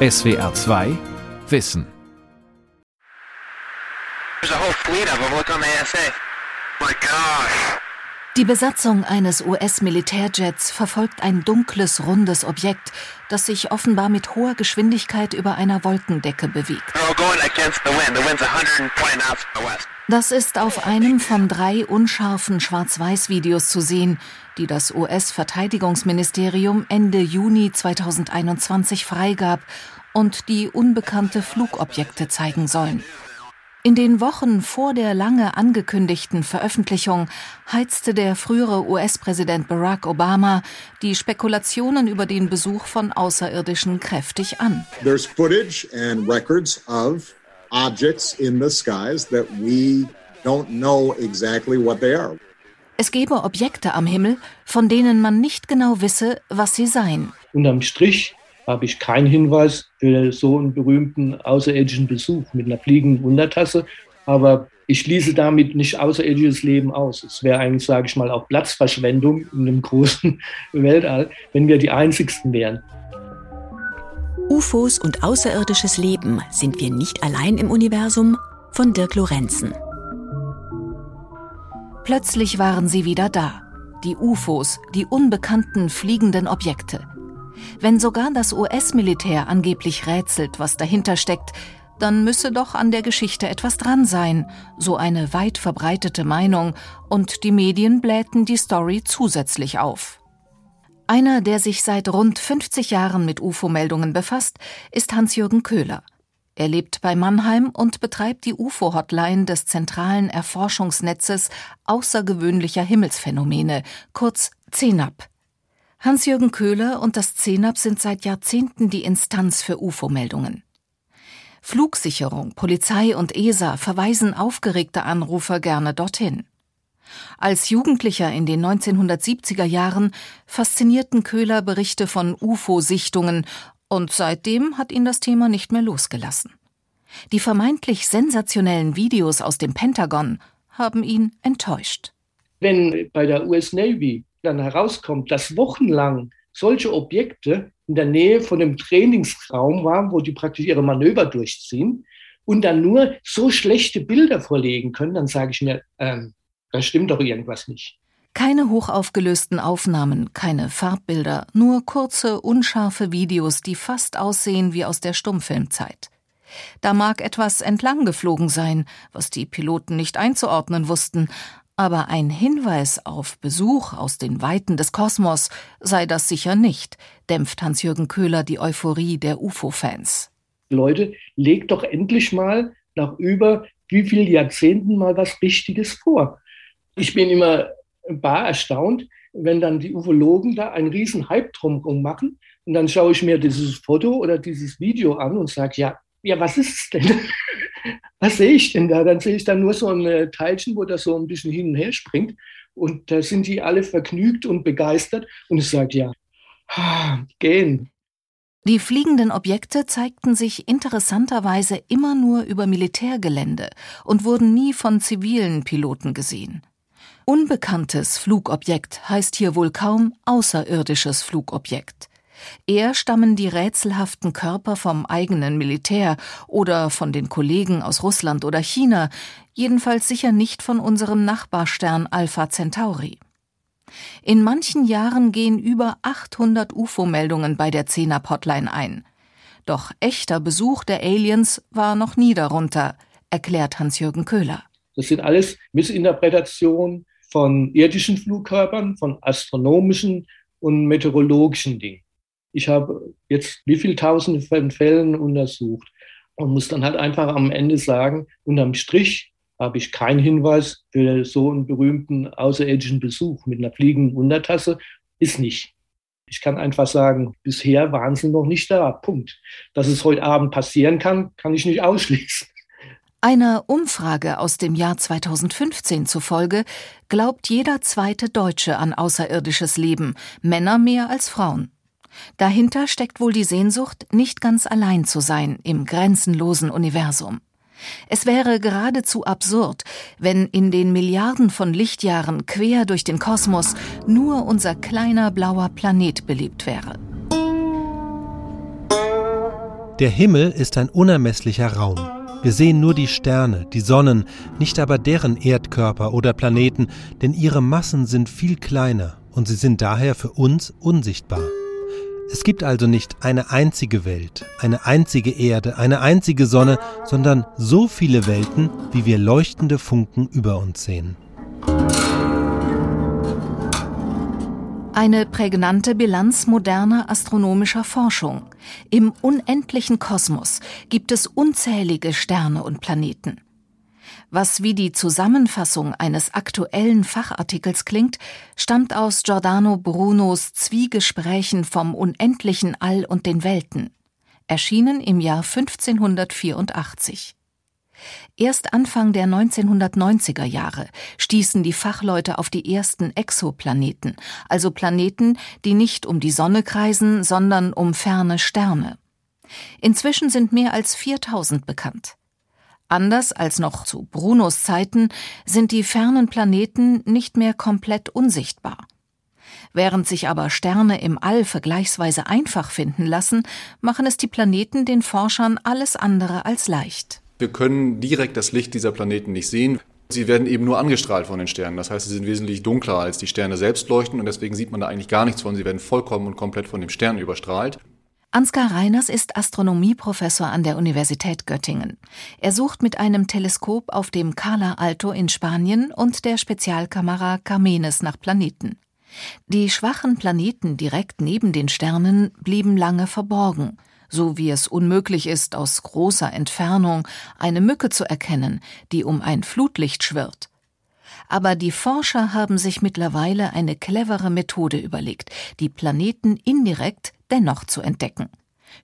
SWR 2 Wissen. Die Besatzung eines US-Militärjets verfolgt ein dunkles, rundes Objekt, das sich offenbar mit hoher Geschwindigkeit über einer Wolkendecke bewegt. Das ist auf einem von drei unscharfen Schwarz-Weiß-Videos zu sehen, die das US-Verteidigungsministerium Ende Juni 2021 freigab und die unbekannte Flugobjekte zeigen sollen. In den Wochen vor der lange angekündigten Veröffentlichung heizte der frühere US-Präsident Barack Obama die Spekulationen über den Besuch von Außerirdischen kräftig an. There's footage and records of objects in the skies that we don't know exactly what they are. Es gebe Objekte am Himmel, von denen man nicht genau wisse, was sie seien. Unterm Strich habe ich keinen Hinweis für so einen berühmten außerirdischen Besuch mit einer fliegenden Untertasse. Aber ich schließe damit nicht außerirdisches Leben aus. Es wäre eigentlich, sage ich mal, auch Platzverschwendung in einem großen Weltall, wenn wir die Einzigsten wären. UFOs und außerirdisches Leben sind wir nicht allein im Universum von Dirk Lorenzen. Plötzlich waren sie wieder da. Die UFOs, die unbekannten fliegenden Objekte. Wenn sogar das US-Militär angeblich rätselt, was dahinter steckt, dann müsse doch an der Geschichte etwas dran sein, so eine weit verbreitete Meinung, und die Medien blähten die Story zusätzlich auf. Einer, der sich seit rund 50 Jahren mit UFO-Meldungen befasst, ist Hans-Jürgen Köhler. Er lebt bei Mannheim und betreibt die UFO-Hotline des zentralen Erforschungsnetzes außergewöhnlicher Himmelsphänomene, kurz CENAP. Hans-Jürgen Köhler und das CENAP sind seit Jahrzehnten die Instanz für UFO-Meldungen. Flugsicherung, Polizei und ESA verweisen aufgeregte Anrufer gerne dorthin. Als Jugendlicher in den 1970er Jahren faszinierten Köhler Berichte von UFO-Sichtungen und seitdem hat ihn das Thema nicht mehr losgelassen. Die vermeintlich sensationellen Videos aus dem Pentagon haben ihn enttäuscht. Wenn bei der US Navy dann herauskommt, dass wochenlang solche Objekte in der Nähe von einem Trainingsraum waren, wo die praktisch ihre Manöver durchziehen und dann nur so schlechte Bilder vorlegen können, dann sage ich mir, ähm, da stimmt doch irgendwas nicht. Keine hochaufgelösten Aufnahmen, keine Farbbilder, nur kurze, unscharfe Videos, die fast aussehen wie aus der Stummfilmzeit. Da mag etwas entlang geflogen sein, was die Piloten nicht einzuordnen wussten, aber ein Hinweis auf Besuch aus den Weiten des Kosmos sei das sicher nicht, dämpft Hans-Jürgen Köhler die Euphorie der UFO-Fans. Leute, legt doch endlich mal nach über wie vielen Jahrzehnten mal was Richtiges vor. Ich bin immer bar erstaunt, wenn dann die Ufologen da einen riesen Hype drumherum machen und dann schaue ich mir dieses Foto oder dieses Video an und sage, ja, ja, was ist es denn? Was sehe ich denn da? Dann sehe ich dann nur so ein äh, Teilchen, wo das so ein bisschen hin und her springt. Und da sind die alle vergnügt und begeistert. Und ich sage, ja, gehen. Die fliegenden Objekte zeigten sich interessanterweise immer nur über Militärgelände und wurden nie von zivilen Piloten gesehen. Unbekanntes Flugobjekt heißt hier wohl kaum außerirdisches Flugobjekt. Eher stammen die rätselhaften Körper vom eigenen Militär oder von den Kollegen aus Russland oder China, jedenfalls sicher nicht von unserem Nachbarstern Alpha Centauri. In manchen Jahren gehen über 800 UFO-Meldungen bei der CENAP-Hotline ein. Doch echter Besuch der Aliens war noch nie darunter, erklärt Hans-Jürgen Köhler. Das sind alles Missinterpretationen von irdischen Flugkörpern, von astronomischen und meteorologischen Dingen. Ich habe jetzt wie viele tausende von Fällen untersucht und muss dann halt einfach am Ende sagen, unterm Strich habe ich keinen Hinweis für so einen berühmten außerirdischen Besuch mit einer fliegenden Untertasse. Ist nicht. Ich kann einfach sagen, bisher waren sie noch nicht da. Punkt. Dass es heute Abend passieren kann, kann ich nicht ausschließen. Einer Umfrage aus dem Jahr 2015 zufolge glaubt jeder zweite Deutsche an außerirdisches Leben, Männer mehr als Frauen. Dahinter steckt wohl die Sehnsucht, nicht ganz allein zu sein im grenzenlosen Universum. Es wäre geradezu absurd, wenn in den Milliarden von Lichtjahren quer durch den Kosmos nur unser kleiner blauer Planet belebt wäre. Der Himmel ist ein unermesslicher Raum. Wir sehen nur die Sterne, die Sonnen, nicht aber deren Erdkörper oder Planeten, denn ihre Massen sind viel kleiner und sie sind daher für uns unsichtbar. Es gibt also nicht eine einzige Welt, eine einzige Erde, eine einzige Sonne, sondern so viele Welten, wie wir leuchtende Funken über uns sehen. Eine prägnante Bilanz moderner astronomischer Forschung. Im unendlichen Kosmos gibt es unzählige Sterne und Planeten. Was wie die Zusammenfassung eines aktuellen Fachartikels klingt, stammt aus Giordano Brunos Zwiegesprächen vom unendlichen All und den Welten, erschienen im Jahr 1584. Erst Anfang der 1990er Jahre stießen die Fachleute auf die ersten Exoplaneten, also Planeten, die nicht um die Sonne kreisen, sondern um ferne Sterne. Inzwischen sind mehr als 4000 bekannt. Anders als noch zu Brunos Zeiten sind die fernen Planeten nicht mehr komplett unsichtbar. Während sich aber Sterne im All vergleichsweise einfach finden lassen, machen es die Planeten den Forschern alles andere als leicht. Wir können direkt das Licht dieser Planeten nicht sehen. Sie werden eben nur angestrahlt von den Sternen. Das heißt, sie sind wesentlich dunkler als die Sterne selbst leuchten und deswegen sieht man da eigentlich gar nichts von. Sie werden vollkommen und komplett von dem Stern überstrahlt. Ansgar Reiners ist Astronomieprofessor an der Universität Göttingen. Er sucht mit einem Teleskop auf dem Cala Alto in Spanien und der Spezialkamera Carmenes nach Planeten. Die schwachen Planeten direkt neben den Sternen blieben lange verborgen, so wie es unmöglich ist, aus großer Entfernung eine Mücke zu erkennen, die um ein Flutlicht schwirrt. Aber die Forscher haben sich mittlerweile eine clevere Methode überlegt, die Planeten indirekt dennoch zu entdecken.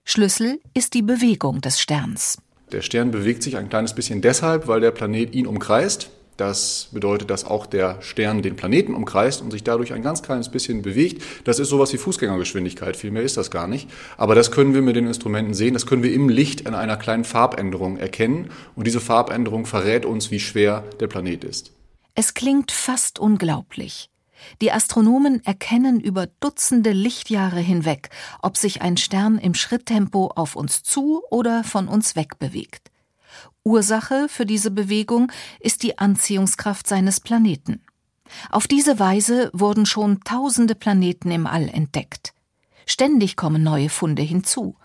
Schlüssel ist die Bewegung des Sterns. Der Stern bewegt sich ein kleines bisschen deshalb, weil der Planet ihn umkreist. Das bedeutet, dass auch der Stern den Planeten umkreist und sich dadurch ein ganz kleines bisschen bewegt. Das ist sowas wie Fußgängergeschwindigkeit, viel mehr ist das gar nicht. Aber das können wir mit den Instrumenten sehen, das können wir im Licht in einer kleinen Farbänderung erkennen. Und diese Farbänderung verrät uns, wie schwer der Planet ist. Es klingt fast unglaublich. Die Astronomen erkennen über Dutzende Lichtjahre hinweg, ob sich ein Stern im Schritttempo auf uns zu oder von uns weg bewegt. Ursache für diese Bewegung ist die Anziehungskraft seines Planeten. Auf diese Weise wurden schon tausende Planeten im All entdeckt. Ständig kommen neue Funde hinzu.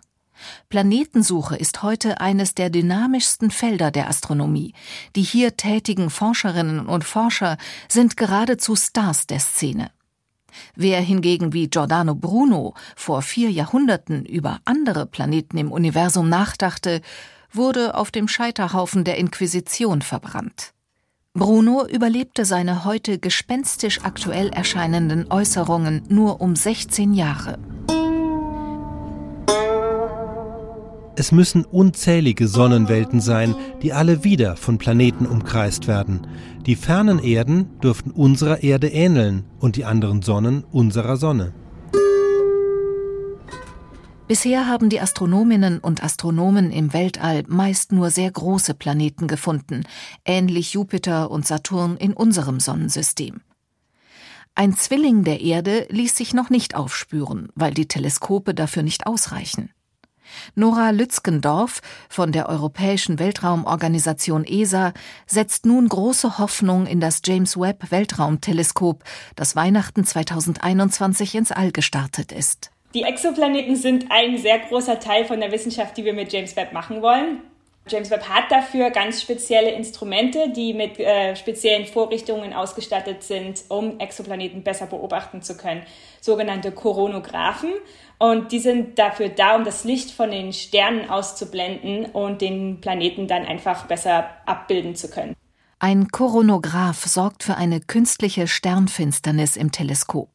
Planetensuche ist heute eines der dynamischsten Felder der Astronomie. Die hier tätigen Forscherinnen und Forscher sind geradezu Stars der Szene. Wer hingegen wie Giordano Bruno vor vier Jahrhunderten über andere Planeten im Universum nachdachte, wurde auf dem Scheiterhaufen der Inquisition verbrannt. Bruno überlebte seine heute gespenstisch aktuell erscheinenden Äußerungen nur um 16 Jahre. Es müssen unzählige Sonnenwelten sein, die alle wieder von Planeten umkreist werden. Die fernen Erden dürften unserer Erde ähneln und die anderen Sonnen unserer Sonne. Bisher haben die Astronominnen und Astronomen im Weltall meist nur sehr große Planeten gefunden, ähnlich Jupiter und Saturn in unserem Sonnensystem. Ein Zwilling der Erde ließ sich noch nicht aufspüren, weil die Teleskope dafür nicht ausreichen. Nora Lützgendorf von der Europäischen Weltraumorganisation ESA setzt nun große Hoffnung in das James Webb Weltraumteleskop, das Weihnachten 2021 ins All gestartet ist. Die Exoplaneten sind ein sehr großer Teil von der Wissenschaft, die wir mit James Webb machen wollen. James Webb hat dafür ganz spezielle Instrumente, die mit äh, speziellen Vorrichtungen ausgestattet sind, um Exoplaneten besser beobachten zu können, sogenannte Koronographen. Und die sind dafür da, um das Licht von den Sternen auszublenden und den Planeten dann einfach besser abbilden zu können. Ein Koronograph sorgt für eine künstliche Sternfinsternis im Teleskop.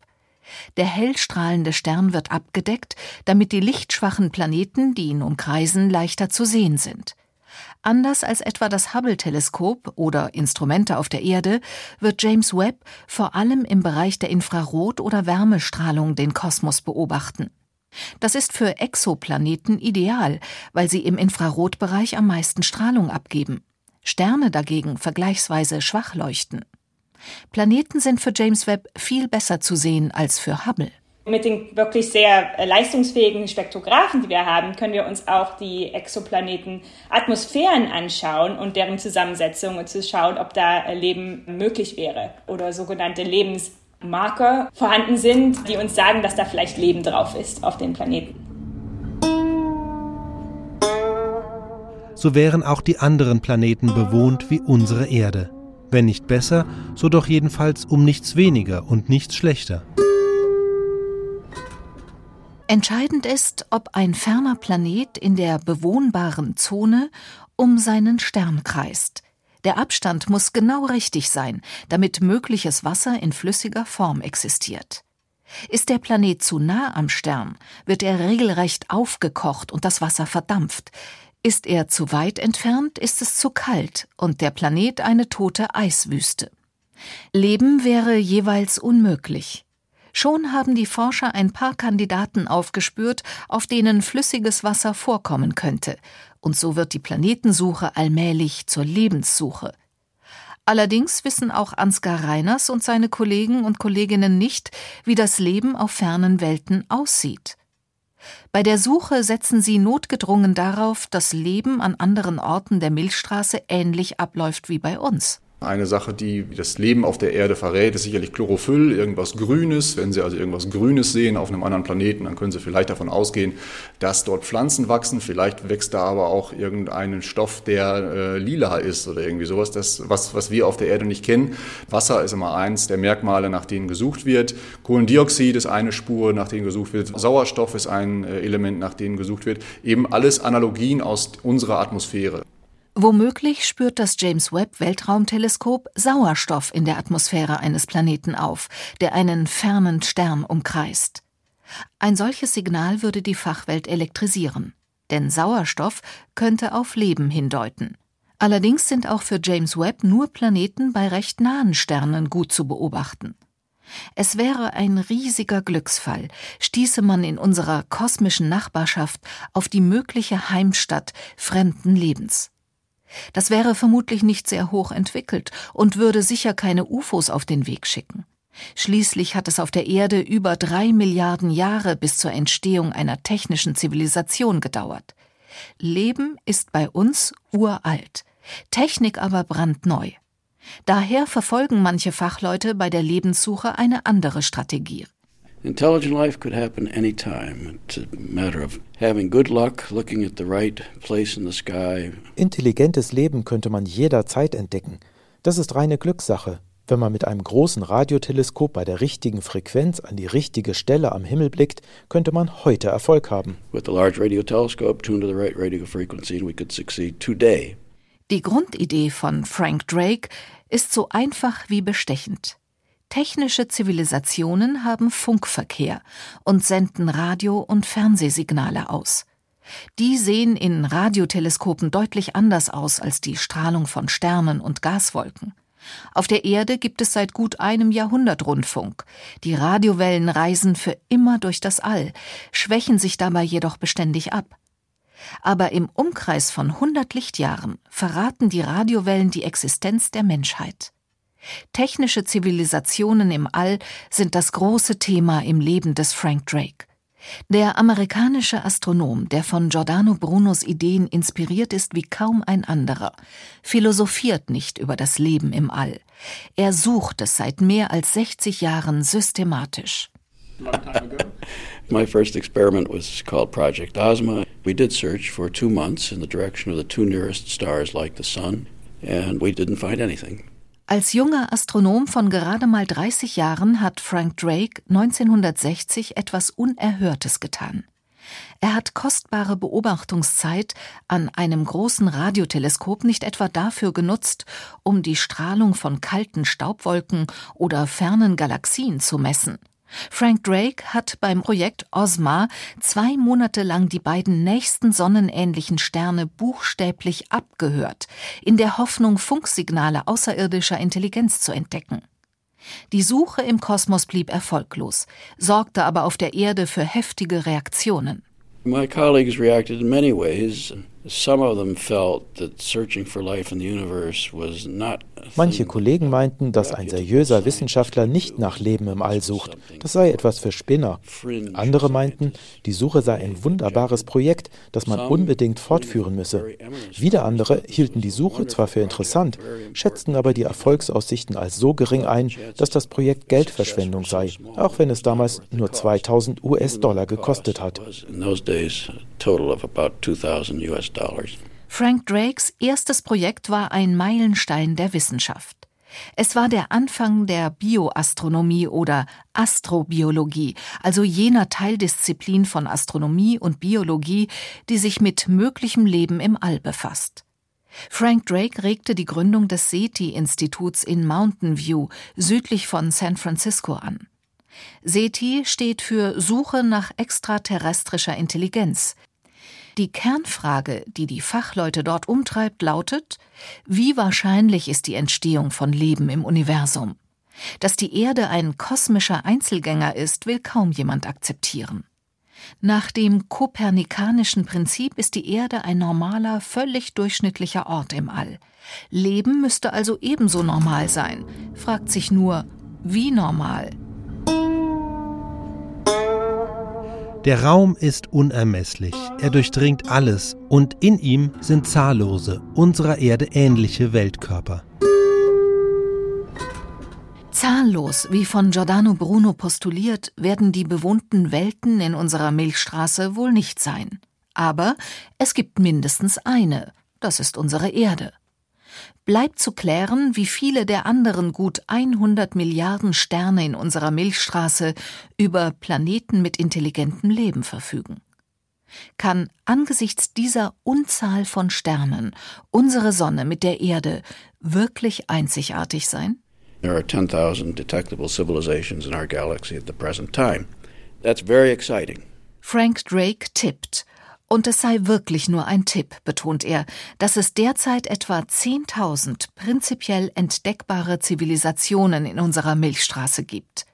Der hellstrahlende Stern wird abgedeckt, damit die lichtschwachen Planeten, die ihn umkreisen, leichter zu sehen sind. Anders als etwa das Hubble-Teleskop oder Instrumente auf der Erde wird James Webb vor allem im Bereich der Infrarot- oder Wärmestrahlung den Kosmos beobachten. Das ist für Exoplaneten ideal, weil sie im Infrarotbereich am meisten Strahlung abgeben. Sterne dagegen vergleichsweise schwach leuchten. Planeten sind für James Webb viel besser zu sehen als für Hubble. Mit den wirklich sehr äh, leistungsfähigen Spektrographen, die wir haben, können wir uns auch die Exoplaneten-Atmosphären anschauen und deren Zusammensetzung und zu schauen, ob da äh, Leben möglich wäre oder sogenannte Lebensmarker vorhanden sind, die uns sagen, dass da vielleicht Leben drauf ist auf den Planeten. So wären auch die anderen Planeten bewohnt wie unsere Erde. Wenn nicht besser, so doch jedenfalls um nichts weniger und nichts schlechter. Entscheidend ist, ob ein ferner Planet in der bewohnbaren Zone um seinen Stern kreist. Der Abstand muss genau richtig sein, damit mögliches Wasser in flüssiger Form existiert. Ist der Planet zu nah am Stern, wird er regelrecht aufgekocht und das Wasser verdampft. Ist er zu weit entfernt, ist es zu kalt und der Planet eine tote Eiswüste. Leben wäre jeweils unmöglich. Schon haben die Forscher ein paar Kandidaten aufgespürt, auf denen flüssiges Wasser vorkommen könnte, und so wird die Planetensuche allmählich zur Lebenssuche. Allerdings wissen auch Ansgar Reiners und seine Kollegen und Kolleginnen nicht, wie das Leben auf fernen Welten aussieht. Bei der Suche setzen sie notgedrungen darauf, dass Leben an anderen Orten der Milchstraße ähnlich abläuft wie bei uns. Eine Sache, die das Leben auf der Erde verrät, ist sicherlich Chlorophyll, irgendwas Grünes. Wenn Sie also irgendwas Grünes sehen auf einem anderen Planeten, dann können Sie vielleicht davon ausgehen, dass dort Pflanzen wachsen. Vielleicht wächst da aber auch irgendein Stoff, der äh, lila ist oder irgendwie sowas, das, was, was wir auf der Erde nicht kennen. Wasser ist immer eins der Merkmale, nach denen gesucht wird. Kohlendioxid ist eine Spur, nach denen gesucht wird. Sauerstoff ist ein äh, Element, nach denen gesucht wird. Eben alles Analogien aus unserer Atmosphäre. Womöglich spürt das James Webb Weltraumteleskop Sauerstoff in der Atmosphäre eines Planeten auf, der einen fernen Stern umkreist. Ein solches Signal würde die Fachwelt elektrisieren, denn Sauerstoff könnte auf Leben hindeuten. Allerdings sind auch für James Webb nur Planeten bei recht nahen Sternen gut zu beobachten. Es wäre ein riesiger Glücksfall, stieße man in unserer kosmischen Nachbarschaft auf die mögliche Heimstatt fremden Lebens. Das wäre vermutlich nicht sehr hoch entwickelt und würde sicher keine UFOs auf den Weg schicken. Schließlich hat es auf der Erde über drei Milliarden Jahre bis zur Entstehung einer technischen Zivilisation gedauert. Leben ist bei uns uralt, Technik aber brandneu. Daher verfolgen manche Fachleute bei der Lebenssuche eine andere Strategie. Intelligent life could happen anytime. It's a matter of having good luck, looking at the right place in the sky. Intelligentes Leben könnte man jederzeit entdecken. Das ist reine Glückssache. Wenn man mit einem großen Radioteleskop bei der richtigen Frequenz an die richtige Stelle am Himmel blickt, könnte man heute Erfolg haben. With a large radio telescope tuned to the right radio frequency, we could succeed today. Die Grundidee von Frank Drake ist so einfach wie bestechend. Technische Zivilisationen haben Funkverkehr und senden Radio- und Fernsehsignale aus. Die sehen in Radioteleskopen deutlich anders aus als die Strahlung von Sternen und Gaswolken. Auf der Erde gibt es seit gut einem Jahrhundert Rundfunk. Die Radiowellen reisen für immer durch das All, schwächen sich dabei jedoch beständig ab. Aber im Umkreis von 100 Lichtjahren verraten die Radiowellen die Existenz der Menschheit. Technische Zivilisationen im All sind das große Thema im Leben des Frank Drake. Der amerikanische Astronom, der von Giordano Brunos Ideen inspiriert ist wie kaum ein anderer, philosophiert nicht über das Leben im All. Er sucht es seit mehr als 60 Jahren systematisch. My first experiment was called Project Ozma. We did search for two months in the direction of the two nearest stars like the Sun, and we didn't find anything. Als junger Astronom von gerade mal 30 Jahren hat Frank Drake 1960 etwas Unerhörtes getan. Er hat kostbare Beobachtungszeit an einem großen Radioteleskop nicht etwa dafür genutzt, um die Strahlung von kalten Staubwolken oder fernen Galaxien zu messen. Frank Drake hat beim Projekt OSMA zwei Monate lang die beiden nächsten sonnenähnlichen Sterne buchstäblich abgehört, in der Hoffnung, Funksignale außerirdischer Intelligenz zu entdecken. Die Suche im Kosmos blieb erfolglos, sorgte aber auf der Erde für heftige Reaktionen. My colleagues reacted in many ways. Manche Kollegen meinten, dass ein seriöser Wissenschaftler nicht nach Leben im All sucht. Das sei etwas für Spinner. Andere meinten, die Suche sei ein wunderbares Projekt, das man unbedingt fortführen müsse. Wieder andere hielten die Suche zwar für interessant, schätzten aber die Erfolgsaussichten als so gering ein, dass das Projekt Geldverschwendung sei, auch wenn es damals nur 2000 US-Dollar gekostet hat. Frank Drakes erstes Projekt war ein Meilenstein der Wissenschaft. Es war der Anfang der Bioastronomie oder Astrobiologie, also jener Teildisziplin von Astronomie und Biologie, die sich mit möglichem Leben im All befasst. Frank Drake regte die Gründung des SETI-Instituts in Mountain View südlich von San Francisco an. SETI steht für Suche nach extraterrestrischer Intelligenz. Die Kernfrage, die die Fachleute dort umtreibt, lautet, wie wahrscheinlich ist die Entstehung von Leben im Universum? Dass die Erde ein kosmischer Einzelgänger ist, will kaum jemand akzeptieren. Nach dem kopernikanischen Prinzip ist die Erde ein normaler, völlig durchschnittlicher Ort im All. Leben müsste also ebenso normal sein, fragt sich nur, wie normal? Der Raum ist unermesslich, er durchdringt alles und in ihm sind zahllose, unserer Erde ähnliche Weltkörper. Zahllos, wie von Giordano Bruno postuliert, werden die bewohnten Welten in unserer Milchstraße wohl nicht sein. Aber es gibt mindestens eine, das ist unsere Erde bleibt zu klären, wie viele der anderen gut 100 Milliarden Sterne in unserer Milchstraße über Planeten mit intelligentem Leben verfügen. Kann angesichts dieser Unzahl von Sternen unsere Sonne mit der Erde wirklich einzigartig sein? There are 10,000 detectable civilizations in our galaxy at the present time. That's very exciting. Frank Drake tippt, und es sei wirklich nur ein Tipp, betont er, dass es derzeit etwa 10.000 prinzipiell entdeckbare Zivilisationen in unserer Milchstraße gibt.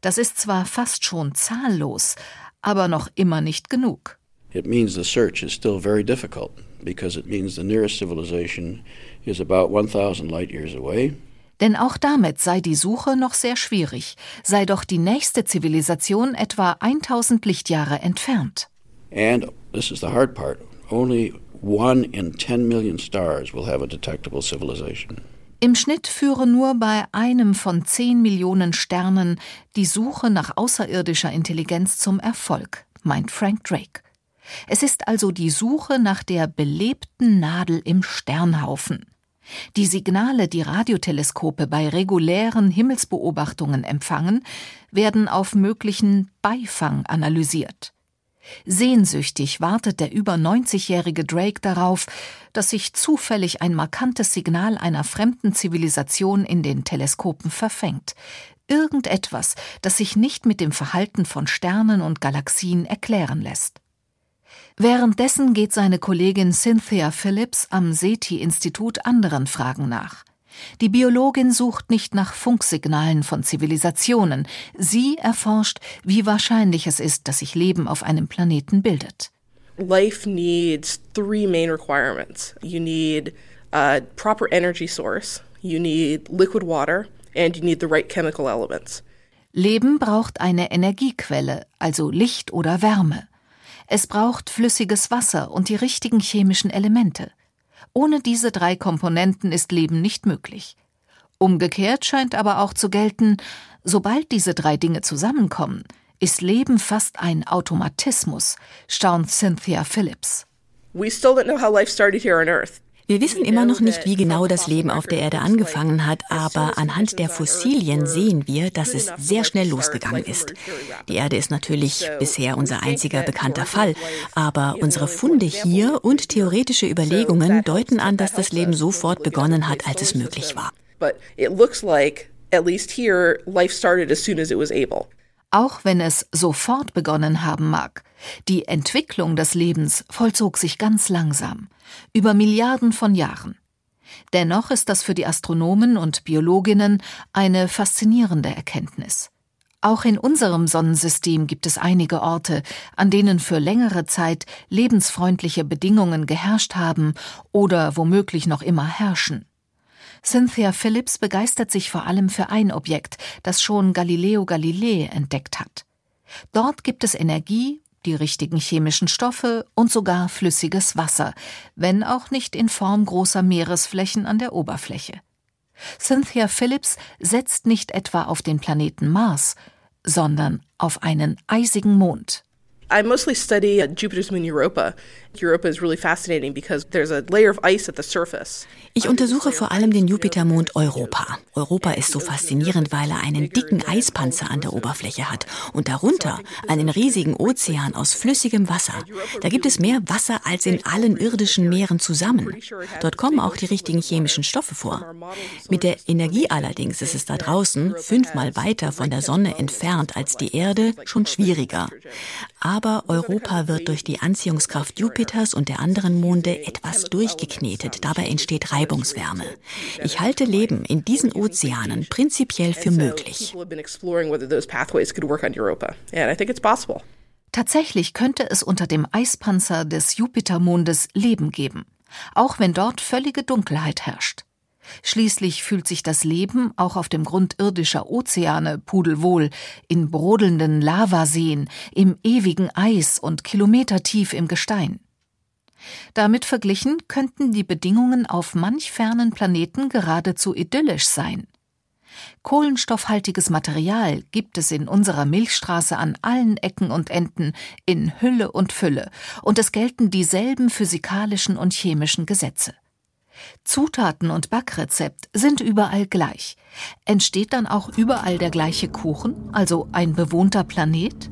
Das ist zwar fast schon zahllos, aber noch immer nicht genug. It means the search is still very difficult because it means the nearest civilization is about 1000 light years away. Denn auch damit sei die Suche noch sehr schwierig, sei doch die nächste Zivilisation etwa 1000 Lichtjahre entfernt. And this is the hard part. Only one in 10 million stars will have a detectable civilization. Im Schnitt führe nur bei einem von 10 Millionen Sternen die Suche nach außerirdischer Intelligenz zum Erfolg, meint Frank Drake. Es ist also die Suche nach der belebten Nadel im Sternhaufen. Die Signale, die Radioteleskope bei regulären Himmelsbeobachtungen empfangen, werden auf möglichen Beifang analysiert. Sehnsüchtig wartet der über 90-jährige Drake darauf, dass sich zufällig ein markantes Signal einer fremden Zivilisation in den Teleskopen verfängt. Irgendetwas, das sich nicht mit dem Verhalten von Sternen und Galaxien erklären lässt. Währenddessen geht seine Kollegin Cynthia Phillips am SETI-Institut anderen Fragen nach. Die Biologin sucht nicht nach Funksignalen von Zivilisationen, sie erforscht, wie wahrscheinlich es ist, dass sich Leben auf einem Planeten bildet. Life needs three main requirements. You need a proper energy source, you need liquid water and you need the right chemical elements. Leben braucht eine Energiequelle, also Licht oder Wärme. Es braucht flüssiges Wasser und die richtigen chemischen Elemente. Ohne diese drei Komponenten ist Leben nicht möglich. Umgekehrt scheint aber auch zu gelten, sobald diese drei Dinge zusammenkommen, ist Leben fast ein Automatismus, staunt Cynthia Phillips. We still don't know how life started here on Earth. Wir wissen immer noch nicht, wie genau das Leben auf der Erde angefangen hat, aber anhand der Fossilien sehen wir, dass es sehr schnell losgegangen ist. Die Erde ist natürlich bisher unser einziger bekannter Fall, aber unsere Funde hier und theoretische Überlegungen deuten an, dass das Leben sofort begonnen hat, als es möglich war. But it looks like at least here life started as soon as it was able auch wenn es sofort begonnen haben mag. Die Entwicklung des Lebens vollzog sich ganz langsam, über Milliarden von Jahren. Dennoch ist das für die Astronomen und Biologinnen eine faszinierende Erkenntnis. Auch in unserem Sonnensystem gibt es einige Orte, an denen für längere Zeit lebensfreundliche Bedingungen geherrscht haben oder womöglich noch immer herrschen. Cynthia Phillips begeistert sich vor allem für ein Objekt, das schon Galileo Galilei entdeckt hat. Dort gibt es Energie, die richtigen chemischen Stoffe und sogar flüssiges Wasser, wenn auch nicht in Form großer Meeresflächen an der Oberfläche. Cynthia Phillips setzt nicht etwa auf den Planeten Mars, sondern auf einen eisigen Mond. I mostly study Jupiter's moon Europa. Ich untersuche vor allem den Jupitermond Europa. Europa ist so faszinierend, weil er einen dicken Eispanzer an der Oberfläche hat und darunter einen riesigen Ozean aus flüssigem Wasser. Da gibt es mehr Wasser als in allen irdischen Meeren zusammen. Dort kommen auch die richtigen chemischen Stoffe vor. Mit der Energie allerdings ist es da draußen, fünfmal weiter von der Sonne entfernt als die Erde, schon schwieriger. Aber Europa wird durch die Anziehungskraft Jupiters und der anderen Monde etwas durchgeknetet. Dabei entsteht Reibungswärme. Ich halte Leben in diesen Ozeanen prinzipiell für möglich. Tatsächlich könnte es unter dem Eispanzer des Jupitermondes Leben geben, auch wenn dort völlige Dunkelheit herrscht. Schließlich fühlt sich das Leben auch auf dem Grund irdischer Ozeane pudelwohl, in brodelnden Lavaseen, im ewigen Eis und kilometertief im Gestein. Damit verglichen könnten die Bedingungen auf manch fernen Planeten geradezu idyllisch sein. Kohlenstoffhaltiges Material gibt es in unserer Milchstraße an allen Ecken und Enden in Hülle und Fülle, und es gelten dieselben physikalischen und chemischen Gesetze. Zutaten und Backrezept sind überall gleich. Entsteht dann auch überall der gleiche Kuchen, also ein bewohnter Planet?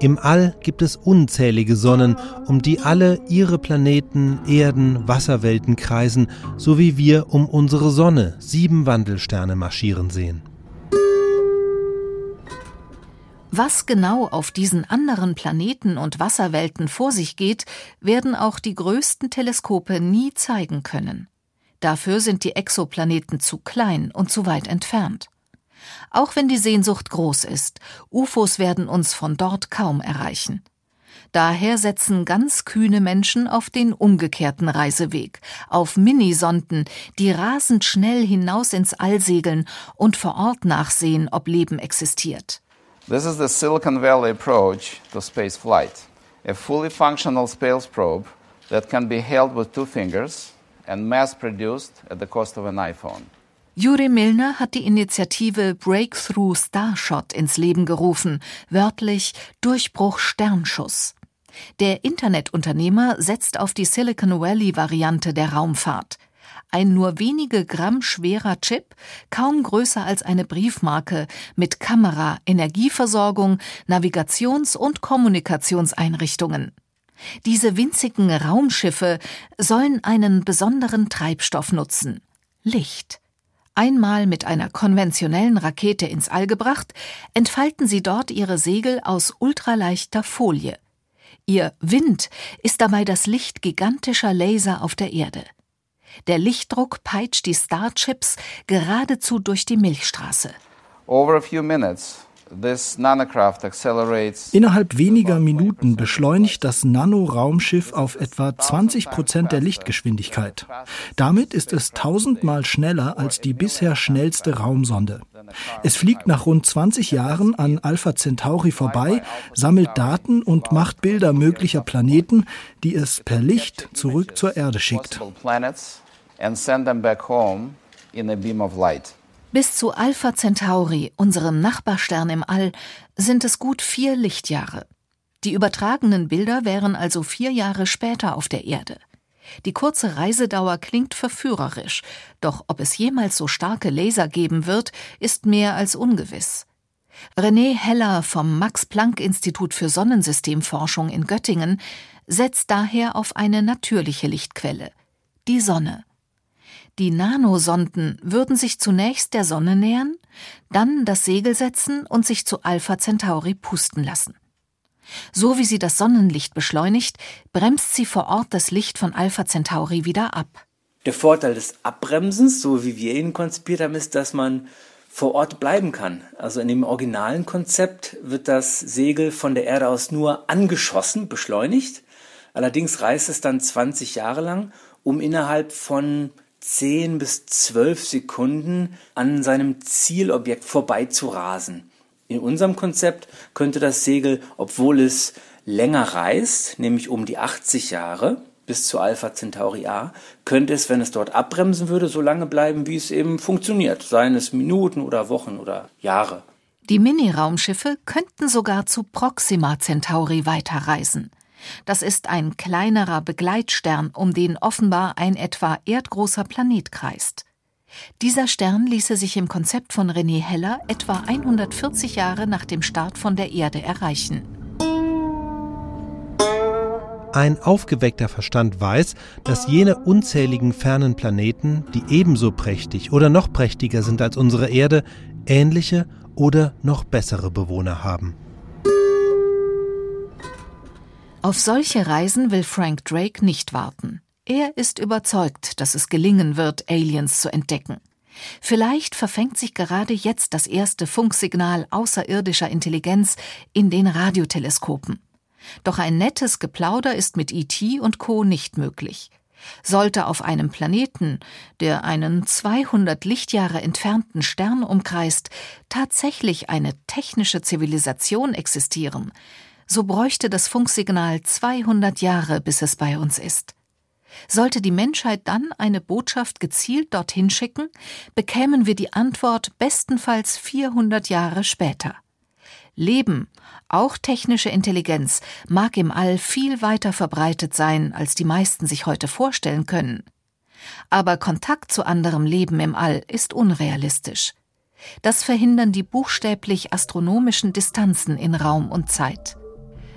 Im All gibt es unzählige Sonnen, um die alle ihre Planeten, Erden, Wasserwelten kreisen, so wie wir um unsere Sonne sieben Wandelsterne marschieren sehen. Was genau auf diesen anderen Planeten und Wasserwelten vor sich geht, werden auch die größten Teleskope nie zeigen können. Dafür sind die Exoplaneten zu klein und zu weit entfernt. Auch wenn die Sehnsucht groß ist, UFOs werden uns von dort kaum erreichen. Daher setzen ganz kühne Menschen auf den umgekehrten Reiseweg, auf Minisonden, die rasend schnell hinaus ins All segeln und vor Ort nachsehen, ob Leben existiert. This is the Silicon Valley approach to space flight. A fully functional space probe that can be held with two fingers and mass produced at the cost of an iPhone. Juri Milner hat die Initiative Breakthrough Starshot ins Leben gerufen, wörtlich Durchbruch Sternschuss. Der Internetunternehmer setzt auf die Silicon Valley Variante der Raumfahrt. Ein nur wenige Gramm schwerer Chip, kaum größer als eine Briefmarke, mit Kamera, Energieversorgung, Navigations- und Kommunikationseinrichtungen. Diese winzigen Raumschiffe sollen einen besonderen Treibstoff nutzen Licht. Einmal mit einer konventionellen Rakete ins All gebracht, entfalten sie dort ihre Segel aus ultraleichter Folie. Ihr Wind ist dabei das Licht gigantischer Laser auf der Erde. Der Lichtdruck peitscht die Starchips geradezu durch die Milchstraße. Over a few minutes, Innerhalb weniger Minuten beschleunigt das Nano-Raumschiff auf etwa 20 Prozent der Lichtgeschwindigkeit. Damit ist es tausendmal schneller als die bisher schnellste Raumsonde. Es fliegt nach rund 20 Jahren an Alpha Centauri vorbei, sammelt Daten und macht Bilder möglicher Planeten, die es per Licht zurück zur Erde schickt. Bis zu Alpha Centauri, unserem Nachbarstern im All, sind es gut vier Lichtjahre. Die übertragenen Bilder wären also vier Jahre später auf der Erde. Die kurze Reisedauer klingt verführerisch, doch ob es jemals so starke Laser geben wird, ist mehr als ungewiss. René Heller vom Max-Planck-Institut für Sonnensystemforschung in Göttingen setzt daher auf eine natürliche Lichtquelle, die Sonne. Die Nanosonden würden sich zunächst der Sonne nähern, dann das Segel setzen und sich zu Alpha Centauri pusten lassen. So wie sie das Sonnenlicht beschleunigt, bremst sie vor Ort das Licht von Alpha Centauri wieder ab. Der Vorteil des Abbremsens, so wie wir ihn konzipiert haben, ist, dass man vor Ort bleiben kann. Also in dem originalen Konzept wird das Segel von der Erde aus nur angeschossen, beschleunigt. Allerdings reist es dann 20 Jahre lang, um innerhalb von 10 bis 12 Sekunden an seinem Zielobjekt vorbeizurasen. In unserem Konzept könnte das Segel, obwohl es länger reist, nämlich um die 80 Jahre, bis zu Alpha Centauri A, könnte es, wenn es dort abbremsen würde, so lange bleiben, wie es eben funktioniert, seien es Minuten oder Wochen oder Jahre. Die Mini-Raumschiffe könnten sogar zu Proxima Centauri weiterreisen. Das ist ein kleinerer Begleitstern, um den offenbar ein etwa erdgroßer Planet kreist. Dieser Stern ließe sich im Konzept von René Heller etwa 140 Jahre nach dem Start von der Erde erreichen. Ein aufgeweckter Verstand weiß, dass jene unzähligen fernen Planeten, die ebenso prächtig oder noch prächtiger sind als unsere Erde, ähnliche oder noch bessere Bewohner haben. Auf solche Reisen will Frank Drake nicht warten. Er ist überzeugt, dass es gelingen wird, Aliens zu entdecken. Vielleicht verfängt sich gerade jetzt das erste Funksignal außerirdischer Intelligenz in den Radioteleskopen. Doch ein nettes Geplauder ist mit ET und Co. nicht möglich. Sollte auf einem Planeten, der einen 200 Lichtjahre entfernten Stern umkreist, tatsächlich eine technische Zivilisation existieren, so bräuchte das Funksignal 200 Jahre, bis es bei uns ist. Sollte die Menschheit dann eine Botschaft gezielt dorthin schicken, bekämen wir die Antwort bestenfalls 400 Jahre später. Leben, auch technische Intelligenz, mag im All viel weiter verbreitet sein, als die meisten sich heute vorstellen können. Aber Kontakt zu anderem Leben im All ist unrealistisch. Das verhindern die buchstäblich astronomischen Distanzen in Raum und Zeit.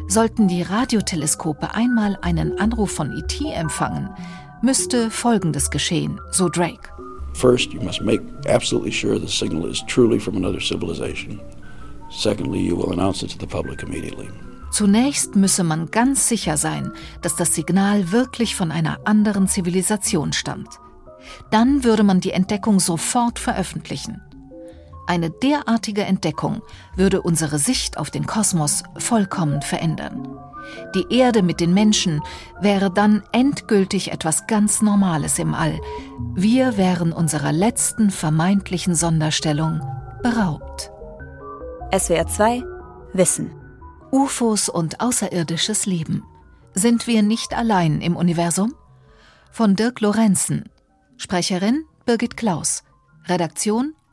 Sollten die Radioteleskope einmal einen Anruf von ET empfangen, müsste Folgendes geschehen, so Drake. First, you must make absolutely sure the signal is truly from another civilization. Secondly, you will announce it to the public immediately. Zunächst müsse man ganz sicher sein, dass das Signal wirklich von einer anderen Zivilisation stammt. Dann würde man die Entdeckung sofort veröffentlichen. Eine derartige Entdeckung würde unsere Sicht auf den Kosmos vollkommen verändern. Die Erde mit den Menschen wäre dann endgültig etwas ganz Normales im All. Wir wären unserer letzten vermeintlichen Sonderstellung beraubt. SWR 2 Wissen UFOs und außerirdisches Leben. Sind wir nicht allein im Universum? Von Dirk Lorenzen. Sprecherin Birgit Klaus. Redaktion